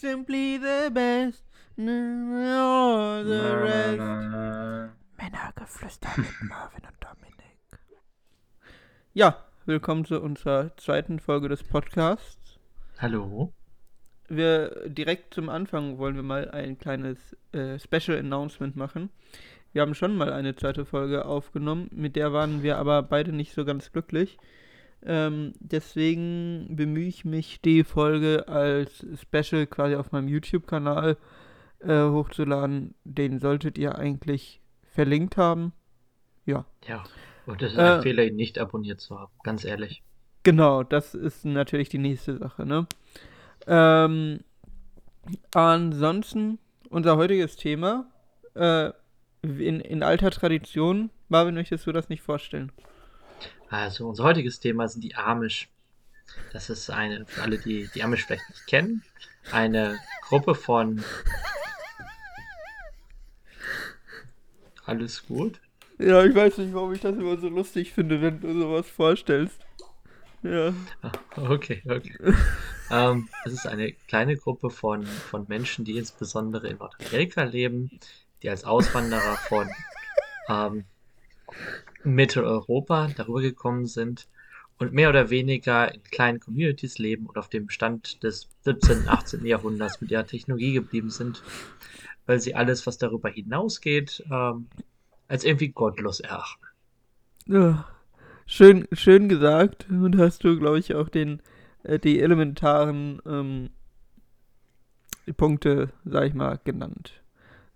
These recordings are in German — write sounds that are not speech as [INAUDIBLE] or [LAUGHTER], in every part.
simply the best. All the rest. Männergeflüster mit [LAUGHS] Marvin und Dominik. Ja, willkommen zu unserer zweiten Folge des Podcasts. Hallo. Wir direkt zum Anfang wollen wir mal ein kleines äh, Special Announcement machen. Wir haben schon mal eine zweite Folge aufgenommen, mit der waren wir aber beide nicht so ganz glücklich. Ähm, deswegen bemühe ich mich, die Folge als Special quasi auf meinem YouTube-Kanal äh, hochzuladen. Den solltet ihr eigentlich verlinkt haben. Ja. Ja, und es ist ein äh, Fehler, ihn nicht abonniert zu haben, ganz ehrlich. Genau, das ist natürlich die nächste Sache, ne? Ähm, ansonsten, unser heutiges Thema, äh, in, in alter Tradition, Marvin, möchtest du das nicht vorstellen? Also, unser heutiges Thema sind die Amish. Das ist eine, für alle, die die Amish vielleicht nicht kennen, eine Gruppe von. Alles gut? Ja, ich weiß nicht, warum ich das immer so lustig finde, wenn du sowas vorstellst. Ja. Ah, okay, okay. [LAUGHS] ähm, es ist eine kleine Gruppe von, von Menschen, die insbesondere in Nordamerika leben, die als Auswanderer von ähm, Mitteleuropa darüber gekommen sind und mehr oder weniger in kleinen Communities leben und auf dem Stand des 17., 18. Jahrhunderts mit ihrer Technologie geblieben sind, weil sie alles, was darüber hinausgeht, ähm, als irgendwie gottlos erachten. Ja, schön, schön gesagt und hast du, glaube ich, auch den, äh, die elementaren ähm, Punkte, sag ich mal, genannt.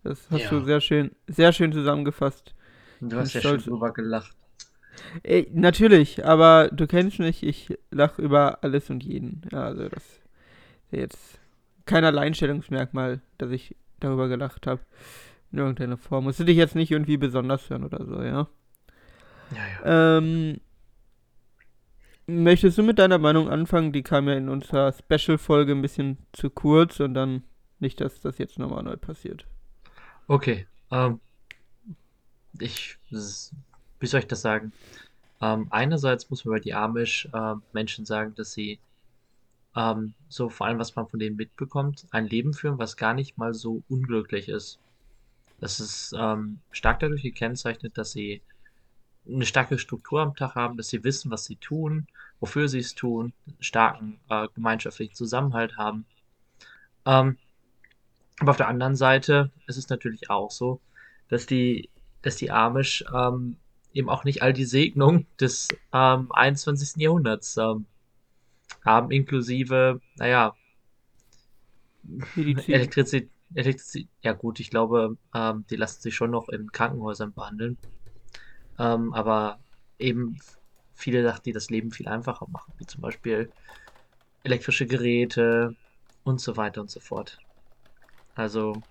Das hast ja. du sehr schön, sehr schön zusammengefasst. Du hast ja schon drüber gelacht. Ey, natürlich, aber du kennst mich, ich lache über alles und jeden. Ja, also das ist jetzt kein Alleinstellungsmerkmal, dass ich darüber gelacht habe. In irgendeiner Form. Musst du dich jetzt nicht irgendwie besonders hören oder so, ja? Ja, ja. Ähm, möchtest du mit deiner Meinung anfangen? Die kam ja in unserer Special-Folge ein bisschen zu kurz und dann nicht, dass das jetzt nochmal neu passiert. Okay, ähm, ich, wie soll ich das sagen? Ähm, einerseits muss man bei die Amish-Menschen äh, sagen, dass sie ähm, so vor allem, was man von denen mitbekommt, ein Leben führen, was gar nicht mal so unglücklich ist. Das ist ähm, stark dadurch gekennzeichnet, dass sie eine starke Struktur am Tag haben, dass sie wissen, was sie tun, wofür sie es tun, starken äh, gemeinschaftlichen Zusammenhalt haben. Ähm, aber auf der anderen Seite ist es natürlich auch so, dass die, dass die Amish ähm, eben auch nicht all die Segnung [LAUGHS] des ähm, 21. Jahrhunderts ähm, haben, inklusive, naja, Elektrizität, Elektrizität, ja gut, ich glaube, ähm, die lassen sich schon noch in Krankenhäusern behandeln. Ähm, aber eben viele Sachen, die das Leben viel einfacher machen, wie zum Beispiel elektrische Geräte und so weiter und so fort. Also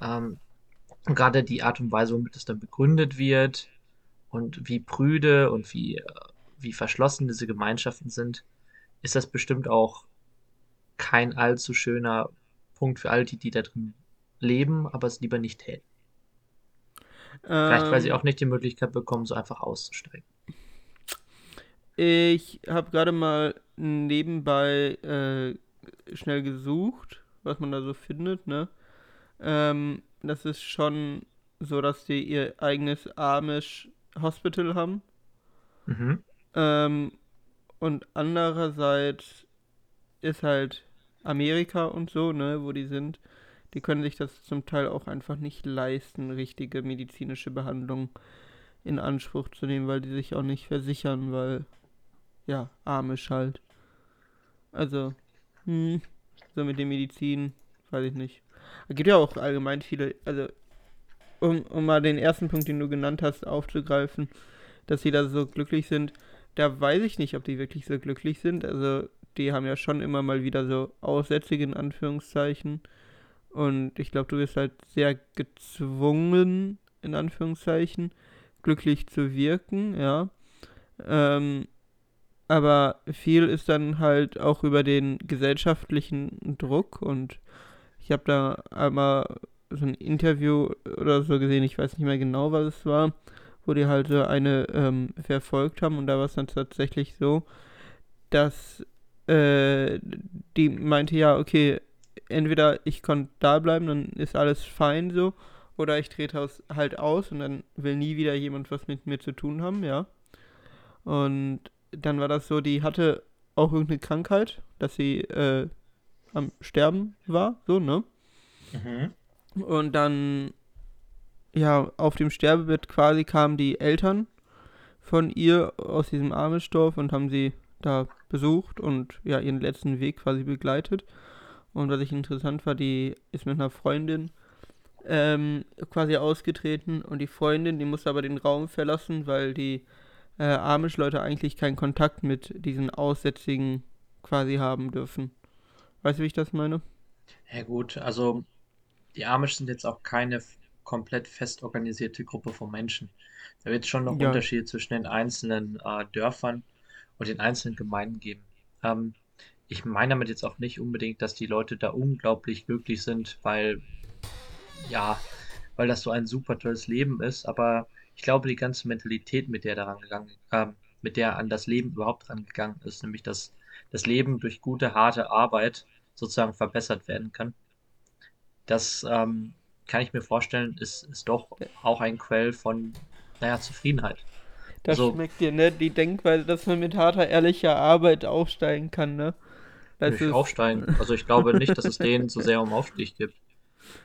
ähm, gerade die Art und Weise, womit es dann begründet wird und wie prüde und wie, äh, wie verschlossen diese Gemeinschaften sind, ist das bestimmt auch kein allzu schöner Punkt für all die, die da drin leben, aber es lieber nicht täten. Ähm, Vielleicht, weil sie ähm. auch nicht die Möglichkeit bekommen, so einfach auszusteigen. Ich habe gerade mal nebenbei äh, schnell gesucht was man da so findet, ne? Ähm, das ist schon so, dass die ihr eigenes Amish Hospital haben. Mhm. Ähm, und andererseits ist halt Amerika und so, ne, wo die sind, die können sich das zum Teil auch einfach nicht leisten, richtige medizinische Behandlung in Anspruch zu nehmen, weil die sich auch nicht versichern, weil, ja, Amish halt. Also, hm, so mit der Medizin, weiß ich nicht. Es gibt ja auch allgemein viele, also um, um mal den ersten Punkt, den du genannt hast, aufzugreifen, dass sie da so glücklich sind, da weiß ich nicht, ob die wirklich so glücklich sind. Also die haben ja schon immer mal wieder so Aussätzige in Anführungszeichen. Und ich glaube, du bist halt sehr gezwungen, in Anführungszeichen, glücklich zu wirken, ja. Ähm, aber viel ist dann halt auch über den gesellschaftlichen Druck und ich habe da einmal so ein Interview oder so gesehen, ich weiß nicht mehr genau, was es war, wo die halt so eine ähm, verfolgt haben und da war es dann tatsächlich so, dass äh, die meinte ja, okay, entweder ich konnte da bleiben, dann ist alles fein so, oder ich trete halt aus und dann will nie wieder jemand was mit mir zu tun haben, ja. Und dann war das so, die hatte auch irgendeine Krankheit, dass sie äh, am Sterben war, so, ne? Mhm. Und dann, ja, auf dem Sterbebett quasi kamen die Eltern von ihr aus diesem Amischdorf und haben sie da besucht und ja, ihren letzten Weg quasi begleitet. Und was ich interessant war, die ist mit einer Freundin ähm, quasi ausgetreten und die Freundin, die musste aber den Raum verlassen, weil die äh, Amish-Leute eigentlich keinen Kontakt mit diesen Aussätzigen quasi haben dürfen. Weißt du, wie ich das meine? Ja gut, also die Amish sind jetzt auch keine komplett fest organisierte Gruppe von Menschen. Da wird es schon noch ja. Unterschiede zwischen den einzelnen äh, Dörfern und den einzelnen Gemeinden geben. Ähm, ich meine damit jetzt auch nicht unbedingt, dass die Leute da unglaublich glücklich sind, weil, ja, weil das so ein super tolles Leben ist, aber ich glaube, die ganze Mentalität, mit der daran gegangen, äh, mit der an das Leben überhaupt rangegangen ist, nämlich dass das Leben durch gute, harte Arbeit sozusagen verbessert werden kann. Das ähm, kann ich mir vorstellen, ist, ist doch auch ein Quell von, naja, Zufriedenheit. Das also, schmeckt dir, ne? Die Denkweise, dass man mit harter, ehrlicher Arbeit aufsteigen kann, ne? Das ist... aufsteigen. Also ich glaube nicht, dass es denen so sehr um Aufstieg gibt.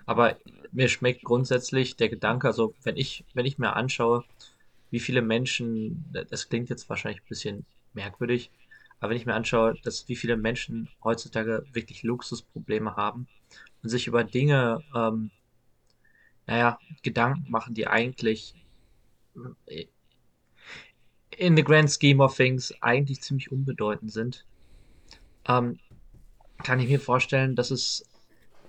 Aber mir schmeckt grundsätzlich der Gedanke, also wenn ich, wenn ich mir anschaue, wie viele Menschen, das klingt jetzt wahrscheinlich ein bisschen merkwürdig, aber wenn ich mir anschaue, dass wie viele Menschen heutzutage wirklich Luxusprobleme haben und sich über Dinge, ähm, naja, Gedanken machen, die eigentlich äh, in the grand scheme of things eigentlich ziemlich unbedeutend sind, ähm, kann ich mir vorstellen, dass es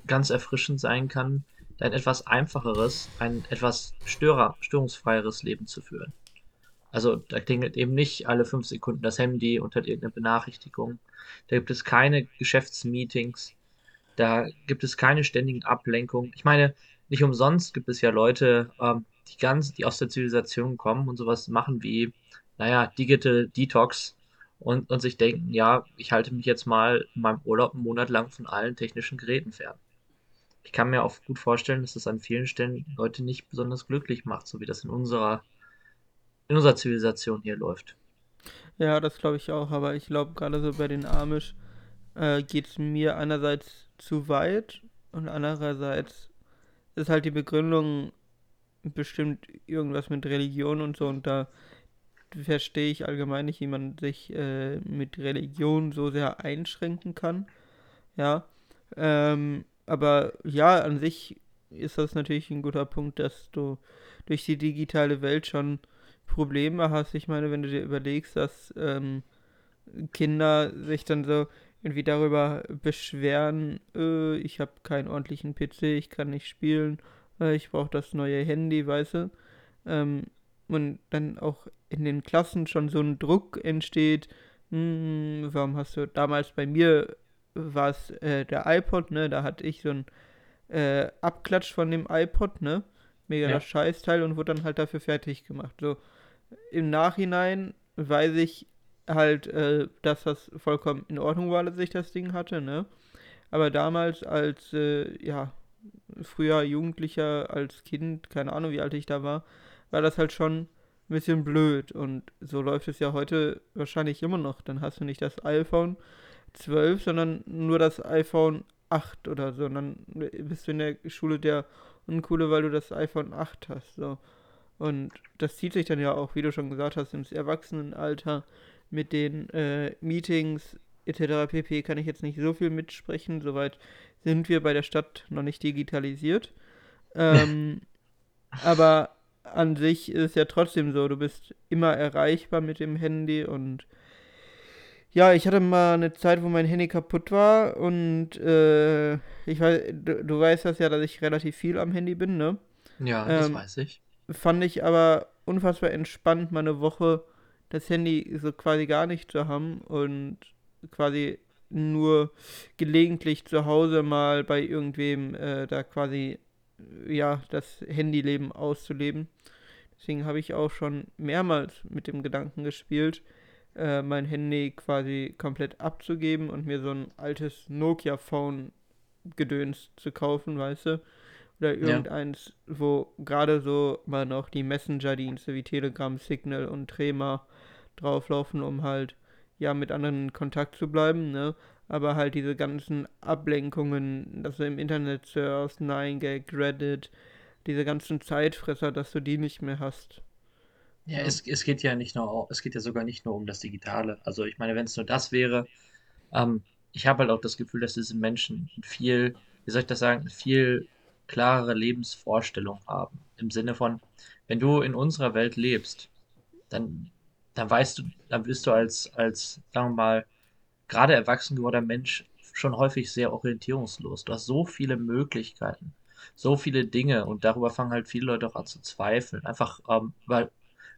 ganz erfrischend sein kann, ein etwas einfacheres, ein etwas störer, störungsfreieres Leben zu führen. Also da klingelt eben nicht alle fünf Sekunden das Handy und hat irgendeine Benachrichtigung. Da gibt es keine Geschäftsmeetings. Da gibt es keine ständigen Ablenkungen. Ich meine, nicht umsonst gibt es ja Leute, ähm, die ganz, die aus der Zivilisation kommen und sowas machen wie, naja, Digital Detox und, und sich denken, ja, ich halte mich jetzt mal in meinem Urlaub einen Monat lang von allen technischen Geräten fern ich kann mir auch gut vorstellen, dass das an vielen Stellen Leute nicht besonders glücklich macht, so wie das in unserer, in unserer Zivilisation hier läuft. Ja, das glaube ich auch, aber ich glaube gerade so bei den Amish äh, geht es mir einerseits zu weit und andererseits ist halt die Begründung bestimmt irgendwas mit Religion und so und da verstehe ich allgemein nicht, wie man sich äh, mit Religion so sehr einschränken kann. Ja. Ähm, aber ja, an sich ist das natürlich ein guter Punkt, dass du durch die digitale Welt schon Probleme hast. Ich meine, wenn du dir überlegst, dass ähm, Kinder sich dann so irgendwie darüber beschweren, äh, ich habe keinen ordentlichen PC, ich kann nicht spielen, äh, ich brauche das neue Handy, weißt du? Ähm, und dann auch in den Klassen schon so ein Druck entsteht, hm, warum hast du damals bei mir war es äh, der iPod, ne? Da hatte ich so ein äh, Abklatsch von dem iPod, ne? Mega ja. das Scheißteil und wurde dann halt dafür fertig gemacht. So, im Nachhinein weiß ich halt, äh, dass das vollkommen in Ordnung war, dass ich das Ding hatte, ne? Aber damals als, äh, ja, früher Jugendlicher, als Kind, keine Ahnung, wie alt ich da war, war das halt schon ein bisschen blöd. Und so läuft es ja heute wahrscheinlich immer noch. Dann hast du nicht das iPhone, 12, sondern nur das iPhone 8 oder so. Und dann bist du in der Schule der Uncoole, weil du das iPhone 8 hast. So. Und das zieht sich dann ja auch, wie du schon gesagt hast, ins Erwachsenenalter mit den äh, Meetings etc. pp. kann ich jetzt nicht so viel mitsprechen. Soweit sind wir bei der Stadt noch nicht digitalisiert. Ähm, [LAUGHS] aber an sich ist es ja trotzdem so, du bist immer erreichbar mit dem Handy und ja, ich hatte mal eine Zeit, wo mein Handy kaputt war und äh, ich weiß, du, du, weißt das ja, dass ich relativ viel am Handy bin, ne? Ja, das ähm, weiß ich. Fand ich aber unfassbar entspannt, mal eine Woche das Handy so quasi gar nicht zu haben und quasi nur gelegentlich zu Hause mal bei irgendwem äh, da quasi ja das Handyleben auszuleben. Deswegen habe ich auch schon mehrmals mit dem Gedanken gespielt, äh, mein Handy quasi komplett abzugeben und mir so ein altes Nokia-Phone Gedöns zu kaufen, weißt du? Oder irgendeins, ja. wo gerade so mal noch die Messenger-Dienste wie Telegram, Signal und Trema drauflaufen, um halt ja mit anderen in Kontakt zu bleiben, ne? Aber halt diese ganzen Ablenkungen, dass du im Internet surfst, 9gag, Reddit, diese ganzen Zeitfresser, dass du die nicht mehr hast. Ja, ja. Es, es geht ja nicht nur, es geht ja sogar nicht nur um das Digitale. Also ich meine, wenn es nur das wäre, ähm, ich habe halt auch das Gefühl, dass diese Menschen viel, wie soll ich das sagen, viel klarere Lebensvorstellung haben. Im Sinne von, wenn du in unserer Welt lebst, dann, dann weißt du, dann bist du als, als, sagen wir mal, gerade erwachsen gewordener Mensch schon häufig sehr orientierungslos. Du hast so viele Möglichkeiten, so viele Dinge und darüber fangen halt viele Leute auch an zu zweifeln. Einfach ähm, über,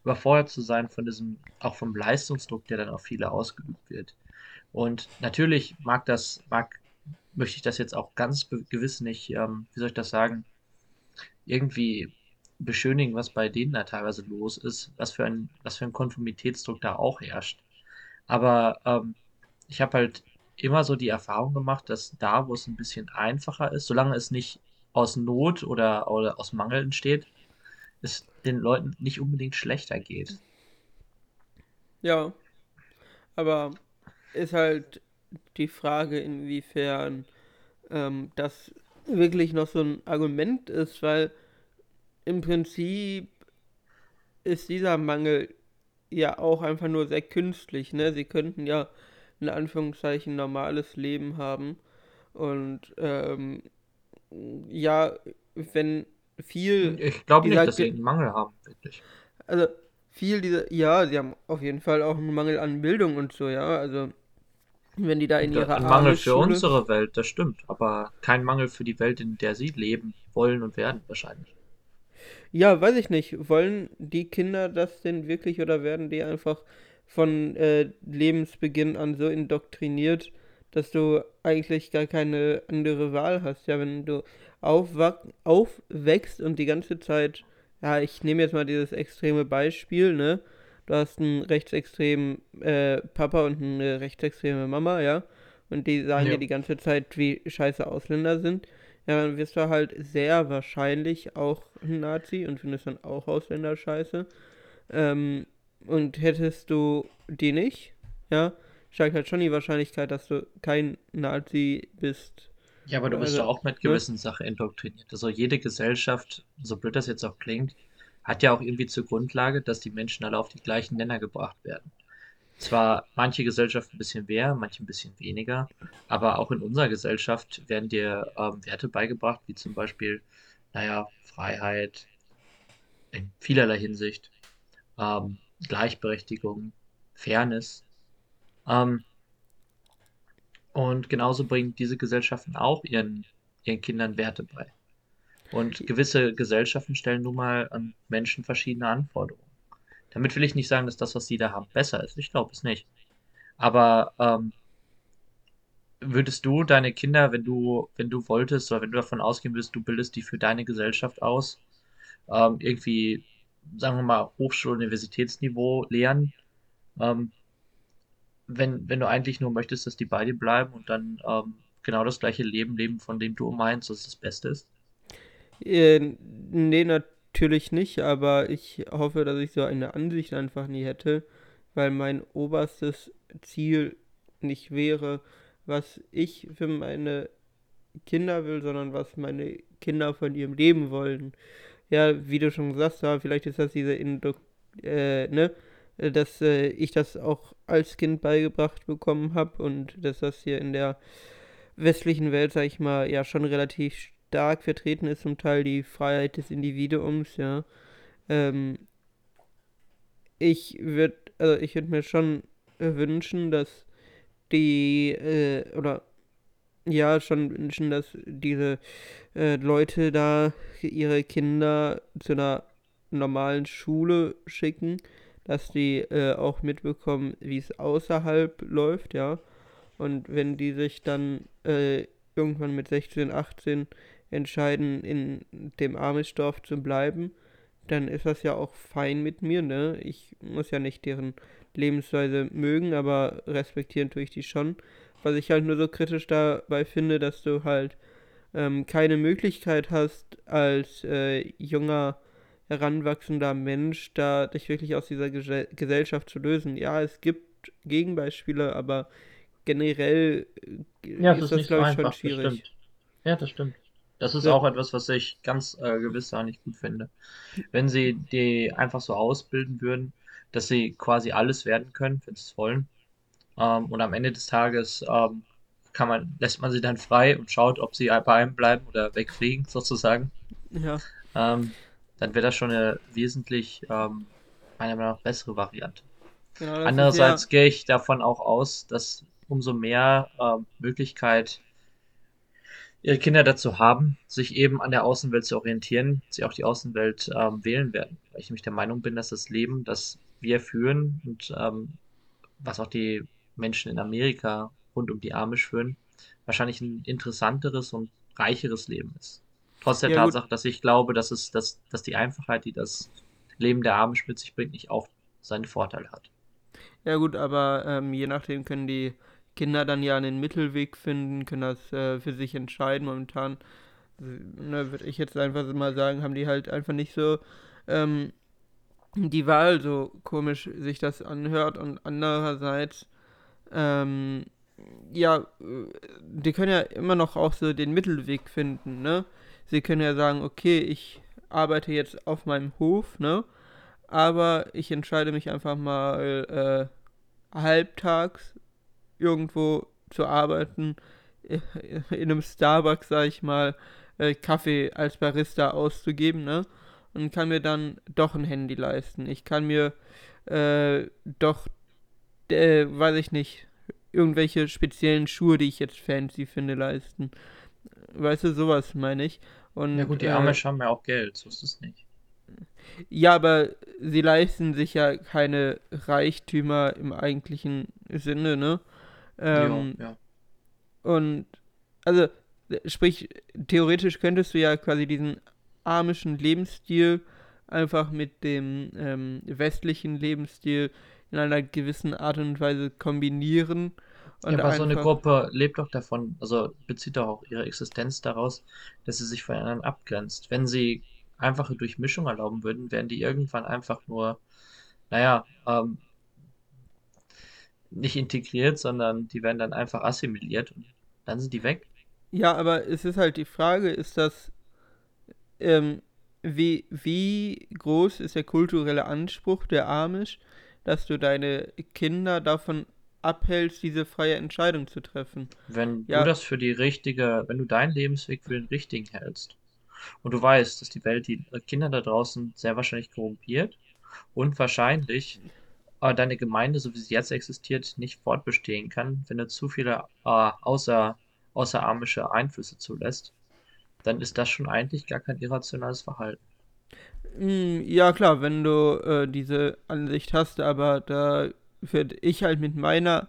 überfordert zu sein von diesem, auch vom Leistungsdruck, der dann auf viele ausgeübt wird. Und natürlich mag das, mag, möchte ich das jetzt auch ganz gewiss nicht, ähm, wie soll ich das sagen, irgendwie beschönigen, was bei denen da teilweise los ist, was für ein, was für ein Konformitätsdruck da auch herrscht. Aber ähm, ich habe halt immer so die Erfahrung gemacht, dass da, wo es ein bisschen einfacher ist, solange es nicht aus Not oder, oder aus Mangel entsteht, es den Leuten nicht unbedingt schlechter geht. Ja, aber ist halt die Frage, inwiefern ähm, das wirklich noch so ein Argument ist, weil im Prinzip ist dieser Mangel ja auch einfach nur sehr künstlich. Ne? Sie könnten ja in Anführungszeichen normales Leben haben und ähm, ja, wenn viel. Ich glaube nicht, dass sie einen Mangel haben, wirklich. Also viel dieser, ja, sie haben auf jeden Fall auch einen Mangel an Bildung und so, ja, also wenn die da in ihrer Ein Mangel für unsere Welt, das stimmt, aber kein Mangel für die Welt, in der sie leben wollen und werden, wahrscheinlich. Ja, weiß ich nicht. Wollen die Kinder das denn wirklich oder werden die einfach von äh, Lebensbeginn an so indoktriniert, dass du eigentlich gar keine andere Wahl hast? Ja, wenn du aufwächst und die ganze Zeit, ja, ich nehme jetzt mal dieses extreme Beispiel, ne? Du hast einen rechtsextremen äh, Papa und eine rechtsextreme Mama, ja, und die sagen ja. dir die ganze Zeit, wie scheiße Ausländer sind, ja, dann wirst du halt sehr wahrscheinlich auch ein Nazi und findest dann auch Ausländer scheiße. Ähm, und hättest du die nicht, ja, steigt halt schon die Wahrscheinlichkeit, dass du kein Nazi bist. Ja, aber du bist also, ja auch mit ne? gewissen ne? Sachen indoktriniert. Also jede Gesellschaft, so blöd das jetzt auch klingt, hat ja auch irgendwie zur Grundlage, dass die Menschen alle auf die gleichen Nenner gebracht werden. Zwar manche Gesellschaften ein bisschen mehr, manche ein bisschen weniger, aber auch in unserer Gesellschaft werden dir ähm, Werte beigebracht, wie zum Beispiel, naja, Freiheit in vielerlei Hinsicht, ähm, Gleichberechtigung, Fairness. Ähm, und genauso bringen diese Gesellschaften auch ihren, ihren Kindern Werte bei. Und gewisse Gesellschaften stellen nun mal an Menschen verschiedene Anforderungen. Damit will ich nicht sagen, dass das, was sie da haben, besser ist. Ich glaube es nicht. Aber ähm, würdest du deine Kinder, wenn du, wenn du wolltest, oder wenn du davon ausgehen würdest, du bildest die für deine Gesellschaft aus, ähm, irgendwie, sagen wir mal, Hochschul- Universitätsniveau lehren, ähm, wenn, wenn du eigentlich nur möchtest, dass die bei dir bleiben und dann ähm, genau das gleiche Leben leben, von dem du meinst, dass es das Beste ist? Äh, nee, natürlich nicht, aber ich hoffe, dass ich so eine Ansicht einfach nie hätte, weil mein oberstes Ziel nicht wäre, was ich für meine Kinder will, sondern was meine Kinder von ihrem Leben wollen. Ja, wie du schon gesagt hast, vielleicht ist das diese Induk äh, ne, dass äh, ich das auch als Kind beigebracht bekommen habe und dass das hier in der westlichen Welt, sag ich mal, ja schon relativ stark vertreten ist, zum Teil die Freiheit des Individuums, ja. Ähm, ich würde, also ich würde mir schon wünschen, dass die, äh, oder ja, schon wünschen, dass diese äh, Leute da ihre Kinder zu einer normalen Schule schicken, dass die äh, auch mitbekommen, wie es außerhalb läuft, ja. Und wenn die sich dann äh, irgendwann mit 16, 18 entscheiden, in dem Amish-Dorf zu bleiben, dann ist das ja auch fein mit mir, ne? Ich muss ja nicht deren Lebensweise mögen, aber respektieren tue ich die schon. Was ich halt nur so kritisch dabei finde, dass du halt ähm, keine Möglichkeit hast, als äh, junger, heranwachsender Mensch, da dich wirklich aus dieser Ge Gesellschaft zu lösen. Ja, es gibt Gegenbeispiele, aber generell äh, ja, ist, ist das, glaube ich, schon schwierig. Ja, das stimmt. Das ist ja. auch etwas, was ich ganz äh, gewiss nicht gut finde. Wenn sie die einfach so ausbilden würden, dass sie quasi alles werden können, wenn sie es wollen. Ähm, und am Ende des Tages ähm, kann man, lässt man sie dann frei und schaut, ob sie bei einem bleiben oder wegfliegen, sozusagen. Ja. Ähm, dann wäre das schon eine wesentlich, ähm, meiner Meinung nach, bessere Variante. Genau, Andererseits ja... gehe ich davon auch aus, dass umso mehr ähm, Möglichkeit ihre Kinder dazu haben, sich eben an der Außenwelt zu orientieren, sie auch die Außenwelt ähm, wählen werden. Weil ich nämlich der Meinung bin, dass das Leben, das wir führen und ähm, was auch die Menschen in Amerika rund um die Amish führen, wahrscheinlich ein interessanteres und reicheres Leben ist. Trotz der ja, Tatsache, gut. dass ich glaube, dass es, dass, dass die Einfachheit, die das Leben der Amish mit sich bringt, nicht auch seinen Vorteil hat. Ja gut, aber ähm, je nachdem können die Kinder dann ja einen Mittelweg finden, können das äh, für sich entscheiden. Momentan, ne, würde ich jetzt einfach mal sagen, haben die halt einfach nicht so ähm, die Wahl, so komisch sich das anhört. Und andererseits, ähm, ja, die können ja immer noch auch so den Mittelweg finden, ne? Sie können ja sagen, okay, ich arbeite jetzt auf meinem Hof, ne? Aber ich entscheide mich einfach mal äh, halbtags irgendwo zu arbeiten, in einem Starbucks, sag ich mal, äh, Kaffee als Barista auszugeben, ne? Und kann mir dann doch ein Handy leisten. Ich kann mir äh, doch, äh, weiß ich nicht, irgendwelche speziellen Schuhe, die ich jetzt fancy finde, leisten. Weißt du, sowas meine ich. Und, ja gut, die Amish äh, haben ja auch Geld, so ist es nicht. Ja, aber sie leisten sich ja keine Reichtümer im eigentlichen Sinne, ne? Ähm, ja, ja. Und also, sprich, theoretisch könntest du ja quasi diesen amischen Lebensstil einfach mit dem ähm, westlichen Lebensstil in einer gewissen Art und Weise kombinieren. Und ja, aber so eine Gruppe lebt doch davon, also bezieht doch auch ihre Existenz daraus, dass sie sich von anderen abgrenzt. Wenn sie einfache Durchmischung erlauben würden, wären die irgendwann einfach nur, naja, ähm, nicht integriert, sondern die werden dann einfach assimiliert und dann sind die weg. Ja, aber es ist halt die Frage, ist das, ähm, wie, wie groß ist der kulturelle Anspruch der Amish, dass du deine Kinder davon abhältst, diese freie Entscheidung zu treffen. Wenn ja. du das für die richtige, wenn du deinen Lebensweg für den richtigen hältst und du weißt, dass die Welt die Kinder da draußen sehr wahrscheinlich korrumpiert und wahrscheinlich äh, deine Gemeinde, so wie sie jetzt existiert, nicht fortbestehen kann, wenn du zu viele äh, außer, außerarmische Einflüsse zulässt, dann ist das schon eigentlich gar kein irrationales Verhalten. Hm, ja, klar, wenn du äh, diese Ansicht hast, aber da würde ich halt mit meiner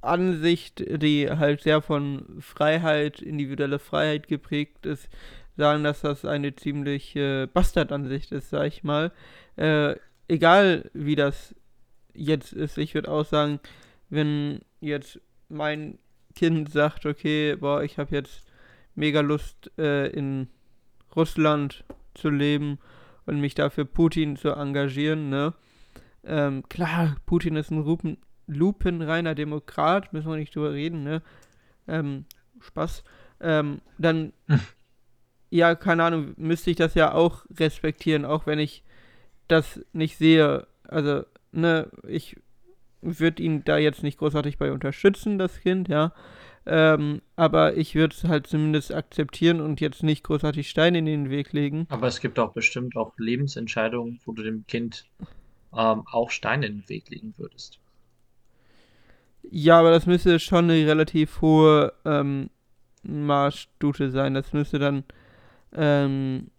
Ansicht, die halt sehr von Freiheit, individuelle Freiheit geprägt ist, sagen, dass das eine ziemlich äh, Bastard-Ansicht ist, sag ich mal. Äh, egal wie das jetzt ist, ich würde auch sagen, wenn jetzt mein Kind sagt, okay, boah, ich habe jetzt mega Lust äh, in Russland zu leben und mich dafür Putin zu engagieren, ne? Ähm, klar, Putin ist ein Lupen, lupenreiner Demokrat, müssen wir nicht drüber reden, ne? Ähm, Spaß. Ähm, dann, [LAUGHS] ja, keine Ahnung, müsste ich das ja auch respektieren, auch wenn ich das nicht sehe. Also, ne, ich würde ihn da jetzt nicht großartig bei unterstützen, das Kind, ja. Ähm, aber ich würde es halt zumindest akzeptieren und jetzt nicht großartig Steine in den Weg legen. Aber es gibt auch bestimmt auch Lebensentscheidungen, wo du dem Kind ähm, auch Steine in den Weg legen würdest. Ja, aber das müsste schon eine relativ hohe ähm, Marschstute sein. Das müsste dann ähm,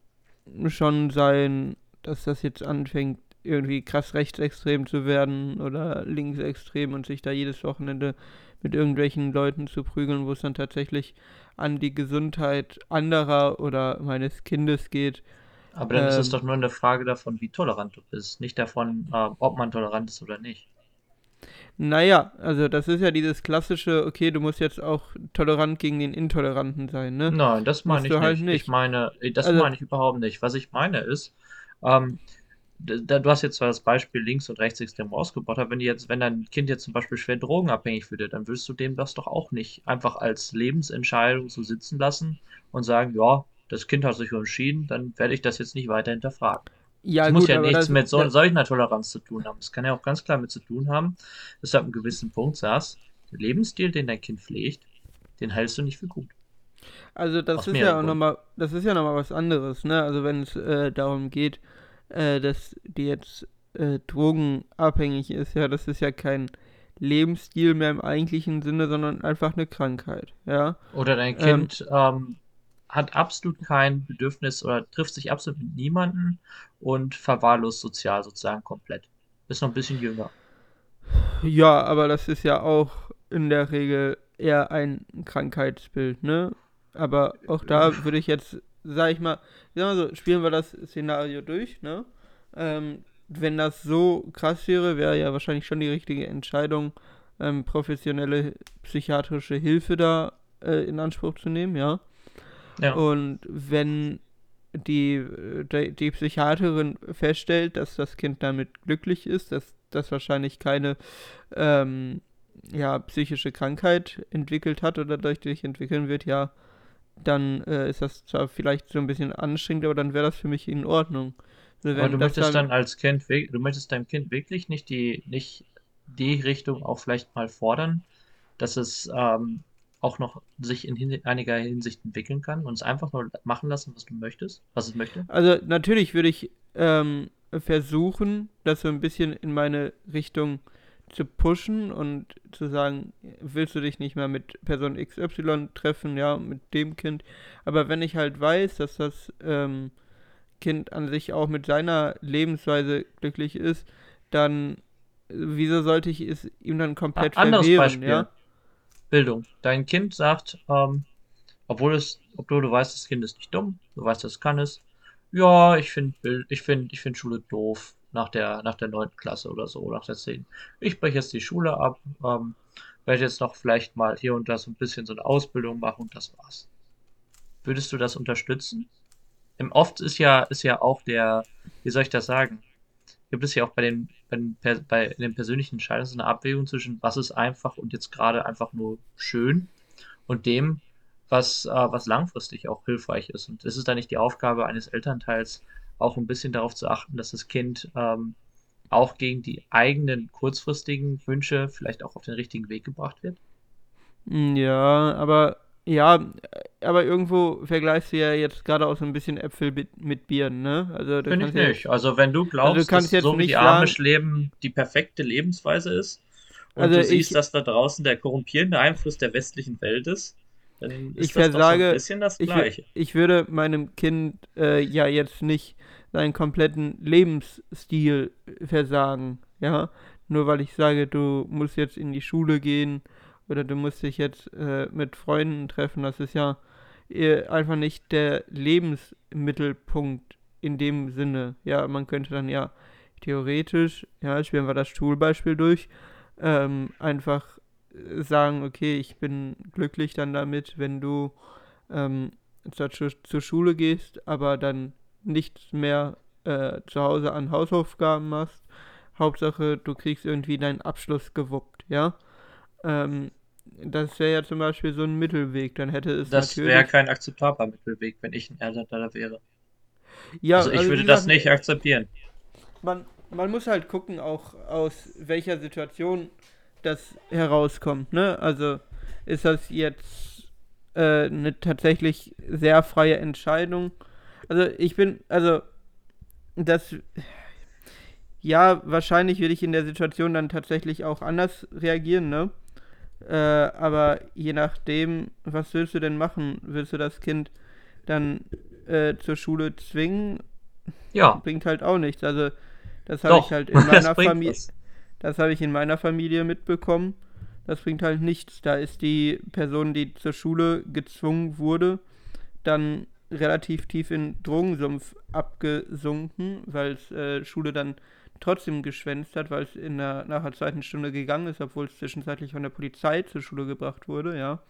schon sein, dass das jetzt anfängt, irgendwie krass rechtsextrem zu werden oder linksextrem und sich da jedes Wochenende mit irgendwelchen Leuten zu prügeln, wo es dann tatsächlich an die Gesundheit anderer oder meines Kindes geht. Aber dann ähm, ist es ähm, doch nur eine Frage davon, wie tolerant du bist, nicht davon, äh, ob man tolerant ist oder nicht. Naja, also das ist ja dieses klassische, okay, du musst jetzt auch tolerant gegen den Intoleranten sein, ne? Nein, das meine ich halt nicht. nicht. Ich meine, das Also, meine ich überhaupt nicht. Was ich meine ist, ähm, du hast jetzt zwar das Beispiel links und rechtsextrem ausgebaut, aber wenn jetzt, wenn dein Kind jetzt zum Beispiel schwer drogenabhängig wird, dann würdest du dem das doch auch nicht einfach als Lebensentscheidung so sitzen lassen und sagen, ja, das Kind hat sich entschieden, dann werde ich das jetzt nicht weiter hinterfragen. ja Das muss gut, ja aber nichts das, mit so, das solch einer Toleranz zu tun haben. Es kann ja auch ganz klar mit zu tun haben, dass du ab einem gewissen Punkt sagst, der Lebensstil, den dein Kind pflegt, den hältst du nicht für gut. Also das Aus ist ja auch nochmal, das ist ja nochmal was anderes, ne? Also wenn es äh, darum geht, äh, dass die jetzt äh, drogenabhängig ist, ja, das ist ja kein Lebensstil mehr im eigentlichen Sinne, sondern einfach eine Krankheit, ja. Oder dein Ähm, Kind ähm, hat absolut kein Bedürfnis oder trifft sich absolut mit niemandem und verwahrlost sozial sozusagen komplett. Ist noch ein bisschen jünger. ja, aber das ist ja auch in der Regel eher ein Krankheitsbild, ne? Aber auch da würde ich jetzt, sag ich mal, sag mal so, spielen wir das Szenario durch, ne? Ähm, wenn das so krass wäre, wäre ja wahrscheinlich schon die richtige Entscheidung, ähm, professionelle psychiatrische Hilfe da äh, in Anspruch zu nehmen, ja. Ja. Und wenn die, äh, die, die Psychiaterin feststellt, dass das Kind damit glücklich ist, dass das wahrscheinlich keine ähm, ja, psychische Krankheit entwickelt hat oder dadurch entwickeln wird, ja, dann äh, ist das zwar vielleicht so ein bisschen anstrengend, aber dann wäre das für mich in Ordnung. Also Aber du möchtest dann, dann als Kind, du möchtest deinem Kind wirklich nicht die, nicht die Richtung auch vielleicht mal fordern, dass es ähm, auch noch sich in hin einiger Hinsicht entwickeln kann und es einfach nur machen lassen, was du möchtest, was es möchte? also natürlich würde ich ähm, versuchen, das so ein bisschen in meine Richtung zu pushen und zu sagen, willst du dich nicht mehr mit Person XY treffen, ja, mit dem Kind. Aber wenn ich halt weiß, dass das ähm, Kind an sich auch mit seiner Lebensweise glücklich ist, dann wieso sollte ich es ihm dann komplett anderes verwehren, Beispiel, ja? Bildung. Dein Kind sagt, ähm, obwohl es, obwohl du weißt, das Kind ist nicht dumm, du weißt, es kann es. Ja, ich finde, ich finde, ich finde Schule doof nach der, nach der neunten Klasse oder so, nach der zehnten. Ich breche jetzt die Schule ab, ähm, werde jetzt noch vielleicht mal hier und da so ein bisschen so eine Ausbildung machen und das war's. Würdest du das unterstützen? Im oft ist ja, ist ja auch der, wie soll ich das sagen? Gibt es ja auch bei den, bei den, bei den persönlichen Entscheidungen so eine Abwägung zwischen, was ist einfach und jetzt gerade einfach nur schön und dem, was, äh, was langfristig auch hilfreich ist. Und ist es da nicht die Aufgabe eines Elternteils, auch ein bisschen darauf zu achten, dass das Kind ähm, auch gegen die eigenen kurzfristigen Wünsche vielleicht auch auf den richtigen Weg gebracht wird? Mm, Ja, aber ja, aber irgendwo vergleichst du ja jetzt gerade auch so ein bisschen Äpfel mit, mit Birnen, ne? Also Finde ich ja nicht. Also wenn du also du glaubst, dass so wie Amish leben die perfekte Lebensweise ist und also du ich siehst, dass da draußen der korrumpierende Einfluss der westlichen Welt ist, dann ich ist das doch so ein versage, bisschen das ich, Gleiche. ich würde meinem Kind äh, ja jetzt nicht seinen kompletten Lebensstil versagen, ja? Nur weil ich sage, du musst jetzt in die Schule gehen oder du musst dich jetzt äh, mit Freunden treffen, das ist ja äh, einfach nicht der Lebensmittelpunkt in dem Sinne. Ja, man könnte dann ja theoretisch, ja, spielen wir das Schulbeispiel durch, ähm, einfach sagen, okay, ich bin glücklich dann damit, wenn du ähm, zur, Schu- zur Schule gehst, aber dann nichts mehr äh, zu Hause an Hausaufgaben machst. Hauptsache, du kriegst irgendwie deinen Abschluss gewuppt, ja. Ähm, das wäre ja zum Beispiel so ein Mittelweg. Dann hätte es Das wäre kein akzeptabler Mittelweg, wenn ich ein Elternteil wäre. Ja, Also ich also würde das nicht akzeptieren. man, man muss halt gucken, auch aus welcher Situation das herauskommt, ne? Also ist das jetzt äh, eine tatsächlich sehr freie Entscheidung? Also ich bin, also das, ja, wahrscheinlich würde ich in der Situation dann tatsächlich auch anders reagieren, ne? Äh, aber je nachdem, was willst du denn machen? Willst du das Kind dann äh, zur Schule zwingen? Ja, Bringt halt auch nichts. Also das habe ich halt in [LAUGHS] meiner Familie. Das habe ich in meiner Familie mitbekommen. Das bringt halt nichts. Da ist die Person, die zur Schule gezwungen wurde, dann relativ tief in Drogensumpf abgesunken, weil äh, Schule dann trotzdem geschwänzt hat, weil es in der, nach der zweiten Stunde gegangen ist, obwohl es zwischenzeitlich von der Polizei zur Schule gebracht wurde, ja.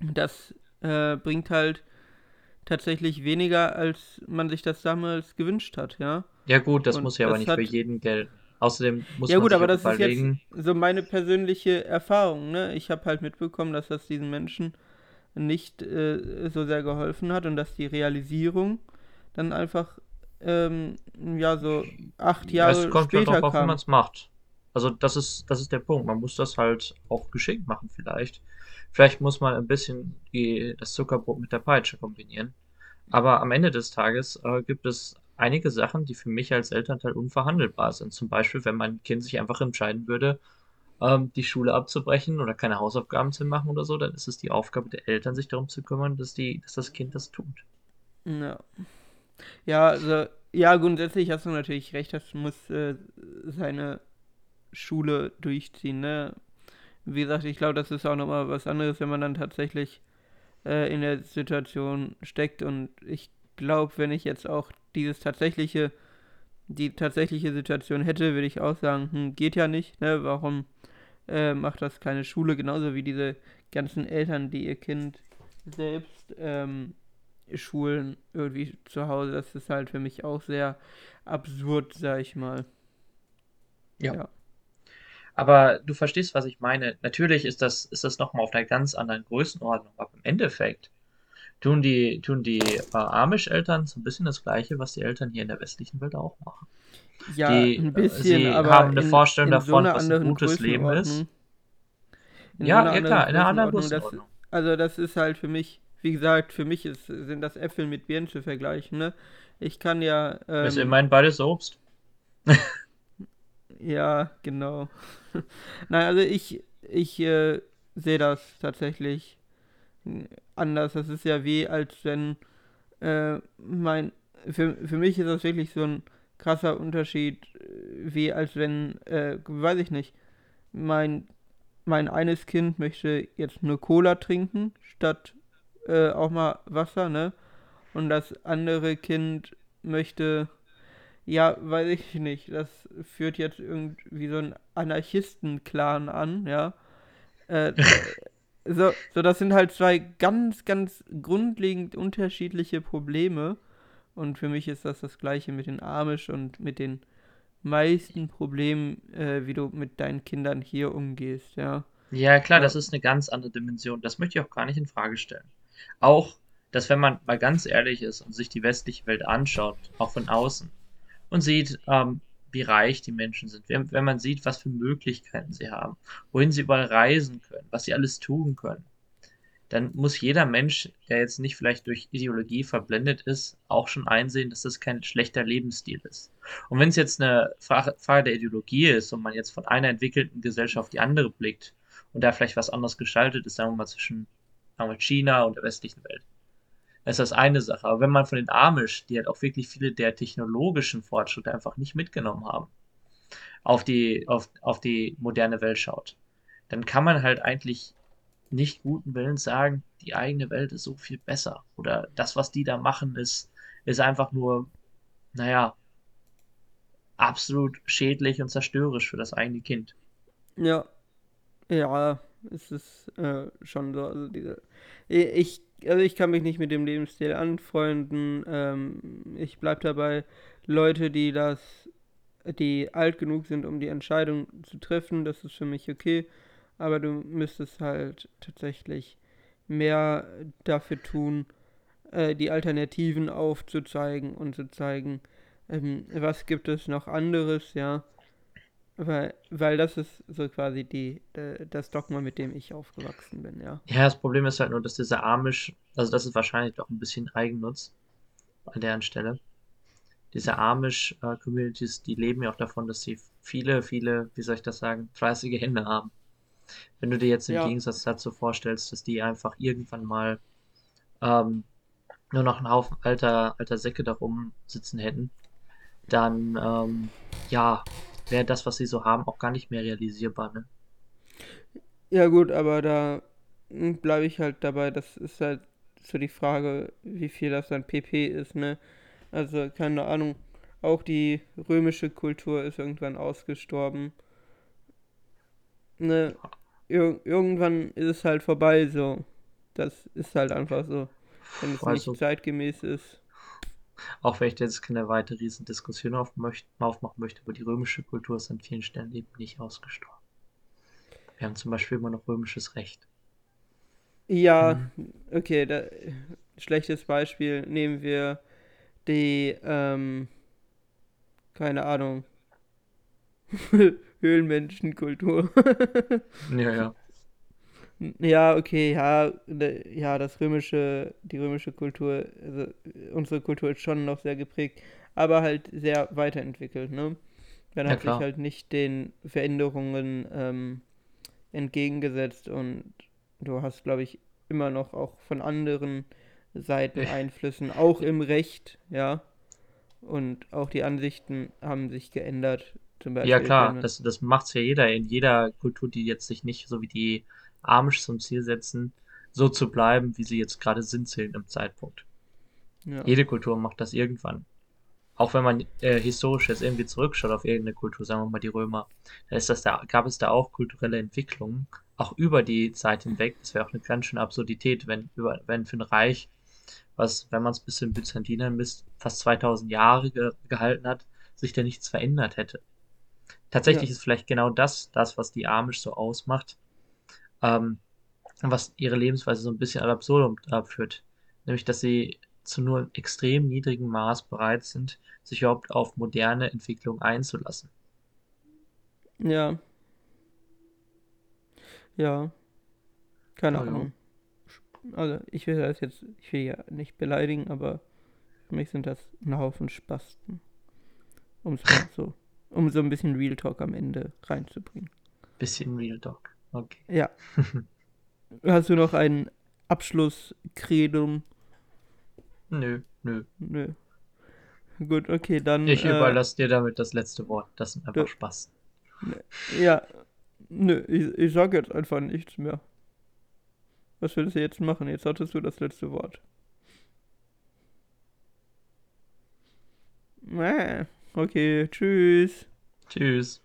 Das äh, bringt halt tatsächlich weniger, als man sich das damals gewünscht hat, ja. Ja gut, das Und muss ja aber nicht für jeden gelten. Außerdem muss ja, man gut, aber das ist jetzt so meine persönliche Erfahrung. Ne? Ich habe halt mitbekommen, dass das diesen Menschen nicht äh, so sehr geholfen hat und dass die Realisierung dann einfach ähm, ja so acht Jahre es kommt später ja darauf, wie kam. man es macht. Also das ist, das ist der Punkt. Man muss das halt auch geschickt machen vielleicht. Vielleicht muss man ein bisschen die, das Zuckerbrot mit der Peitsche kombinieren. Aber am Ende des Tages äh, gibt es einige Sachen, die für mich als Elternteil unverhandelbar sind. Zum Beispiel, wenn mein Kind sich einfach entscheiden würde, ähm, die Schule abzubrechen oder keine Hausaufgaben zu machen oder so, dann ist es die Aufgabe der Eltern, sich darum zu kümmern, dass, die, dass das Kind das tut. Ja. Ja, also, ja, grundsätzlich hast du natürlich recht, das muss äh, seine Schule durchziehen, ne? Wie gesagt, ich glaube, das ist auch nochmal was anderes, wenn man dann tatsächlich äh, in der Situation steckt und ich glaube, wenn ich jetzt auch dieses tatsächliche, die tatsächliche Situation hätte, würde ich auch sagen, hm, geht ja nicht, ne? Warum äh, macht das keine Schule? Genauso wie diese ganzen Eltern, die ihr Kind selbst ähm, schulen irgendwie zu Hause. Das ist halt für mich auch sehr absurd, sag ich mal. Ja. ja. Aber du verstehst, was ich meine. Natürlich ist das, ist das nochmal auf einer ganz anderen Größenordnung, aber im Endeffekt tun die, tun die äh, Amish-Eltern so ein bisschen das Gleiche, was die Eltern hier in der westlichen Welt auch machen. Ja, die, ein bisschen, sie aber haben eine in, Vorstellung in davon, so was ein gutes Leben ist. In ja, so ja klar, in einer anderen Größenordnung. Das, also das ist halt für mich, wie gesagt, für mich ist, sind das Äpfel mit Birnen zu vergleichen. Ne? Ich kann ja. Ähm, ist ähm, immerhin beides Obst. [LAUGHS] ja, genau. [LAUGHS] Nein, also ich, ich äh, sehe das tatsächlich anders. Das ist ja wie, als wenn äh, mein. Für, für mich ist das wirklich so ein krasser Unterschied, wie als wenn, äh, weiß ich nicht, mein, mein eines Kind möchte jetzt nur Cola trinken, statt äh, auch mal Wasser, ne? Und das andere Kind möchte, ja, weiß ich nicht, das führt jetzt irgendwie so einen Anarchisten-Clan an, ja. Äh, [LAUGHS] so, so, das sind halt zwei ganz, ganz grundlegend unterschiedliche Probleme. Und für mich ist das das gleiche mit den Amish und mit den meisten Problemen, äh, wie du mit deinen Kindern hier umgehst, ja. Ja, klar, das ist eine ganz andere Dimension. Das möchte ich auch gar nicht in Frage stellen. Auch, dass wenn man mal ganz ehrlich ist und sich die westliche Welt anschaut, auch von außen, und sieht, ähm, wie reich die Menschen sind, wenn, wenn man sieht, was für Möglichkeiten sie haben, wohin sie überall reisen können, was sie alles tun können, dann muss jeder Mensch, der jetzt nicht vielleicht durch Ideologie verblendet ist, auch schon einsehen, dass das kein schlechter Lebensstil ist. Und wenn es jetzt eine Frage, der Ideologie ist und man jetzt von einer entwickelten Gesellschaft die andere blickt und da vielleicht was anderes gestaltet ist, sagen wir mal zwischen sagen wir, China und der westlichen Welt, ist das eine Sache. Aber wenn man von den Amish, die halt auch wirklich viele der technologischen Fortschritte einfach nicht mitgenommen haben, auf die, auf, auf die moderne Welt schaut, dann kann man halt eigentlich nicht guten Willens sagen, die eigene Welt ist so viel besser. Oder das, was die da machen, ist, ist einfach nur, naja, absolut schädlich und zerstörerisch für das eigene Kind. Ja. Ja, es ist äh, schon so. Also diese. Ich, also ich kann mich nicht mit dem Lebensstil anfreunden. Ähm, ich bleibe dabei, Leute, die das, die alt genug sind, um die Entscheidung zu treffen, das ist für mich okay aber du müsstest halt tatsächlich mehr dafür tun, äh, die Alternativen aufzuzeigen und zu zeigen, ähm, was gibt es noch anderes, ja. Weil, weil das ist so quasi die, äh, das Dogma, mit dem ich aufgewachsen bin, ja. Ja, das Problem ist halt nur, dass dieser Amish, also das ist wahrscheinlich doch ein bisschen Eigennutz an deren Stelle. Diese Amish-Communities, äh, die leben ja auch davon, dass sie viele, viele, wie soll ich das sagen, fleißige Hände haben. Wenn du dir jetzt im Ja. Gegensatz dazu vorstellst, dass die einfach irgendwann mal ähm, nur noch einen Haufen alter, alter Säcke darum sitzen hätten, dann ähm, ja, wäre das, was sie so haben, auch gar nicht mehr realisierbar, ne? Ja gut, aber da bleibe ich halt dabei, das ist halt so die Frage, wie viel das dann PP ist, ne? Also, keine Ahnung. auch die römische Kultur ist irgendwann ausgestorben. Ne, ir irgendwann ist es halt vorbei so. Das ist halt einfach so. Wenn es Also, nicht zeitgemäß ist. Auch wenn ich jetzt keine weitere Riesendiskussion aufmachen möchte, aber die römische Kultur ist an vielen Stellen eben nicht ausgestorben. Wir haben zum Beispiel immer noch römisches Recht. Ja, Mhm. okay, da, schlechtes Beispiel. Nehmen wir die, ähm, keine Ahnung, [LAUGHS] Höhlenmenschenkultur. Ja, ja. Ja, okay, ja, ja, das römische, die römische Kultur, also unsere Kultur ist schon noch sehr geprägt, aber halt sehr weiterentwickelt, ne? Man Ja, hat sich klar. halt nicht den Veränderungen ähm, entgegengesetzt und du hast, glaube ich, immer noch auch von anderen Seiten Einflüssen, auch im Recht, ja. Und auch die Ansichten haben sich geändert. Zum Ja, Beispiel, klar, wenn man, das, das macht's ja jeder. In jeder Kultur, die jetzt sich nicht so wie die Amish zum Ziel setzen, so zu bleiben, wie sie jetzt gerade sind zu irgendeinem Zeitpunkt. ja. Jede Kultur macht das irgendwann. Auch wenn man äh, historisch jetzt irgendwie zurückschaut auf irgendeine Kultur, sagen wir mal die Römer, da ist das da, gab es da auch kulturelle Entwicklungen, auch über die Zeit hinweg. Das wäre auch eine ganz schöne Absurdität, wenn, über, wenn für ein Reich, was, wenn man es bis zu den Byzantinern misst, fast 2000 Jahre ge gehalten hat, sich da nichts verändert hätte. Ja, Tatsächlich ist vielleicht genau das, das, was die Amish so ausmacht, ähm, was ihre Lebensweise so ein bisschen ad absurdum äh, führt. Nämlich, dass sie zu nur einem extrem niedrigen Maß bereit sind, sich überhaupt auf moderne Entwicklung einzulassen. ja, ja, keine ja. Ahnung. Also, ich will das jetzt, ich will ja nicht beleidigen, aber für mich sind das ein Haufen Spasten. Um so, um so ein bisschen Real Talk am Ende reinzubringen. Bisschen Real Talk. Okay. Ja, [LAUGHS] hast du noch ein Abschlusskredum? Nö, nö. Nö. Gut, okay, dann, Ich äh, überlasse dir damit das letzte Wort. Das sind einfach Spaß. ja, nö, ich, ich sag jetzt einfach nichts mehr. Was willst du jetzt machen? Jetzt hattest du das letzte Wort. Okay, tschüss. Tschüss.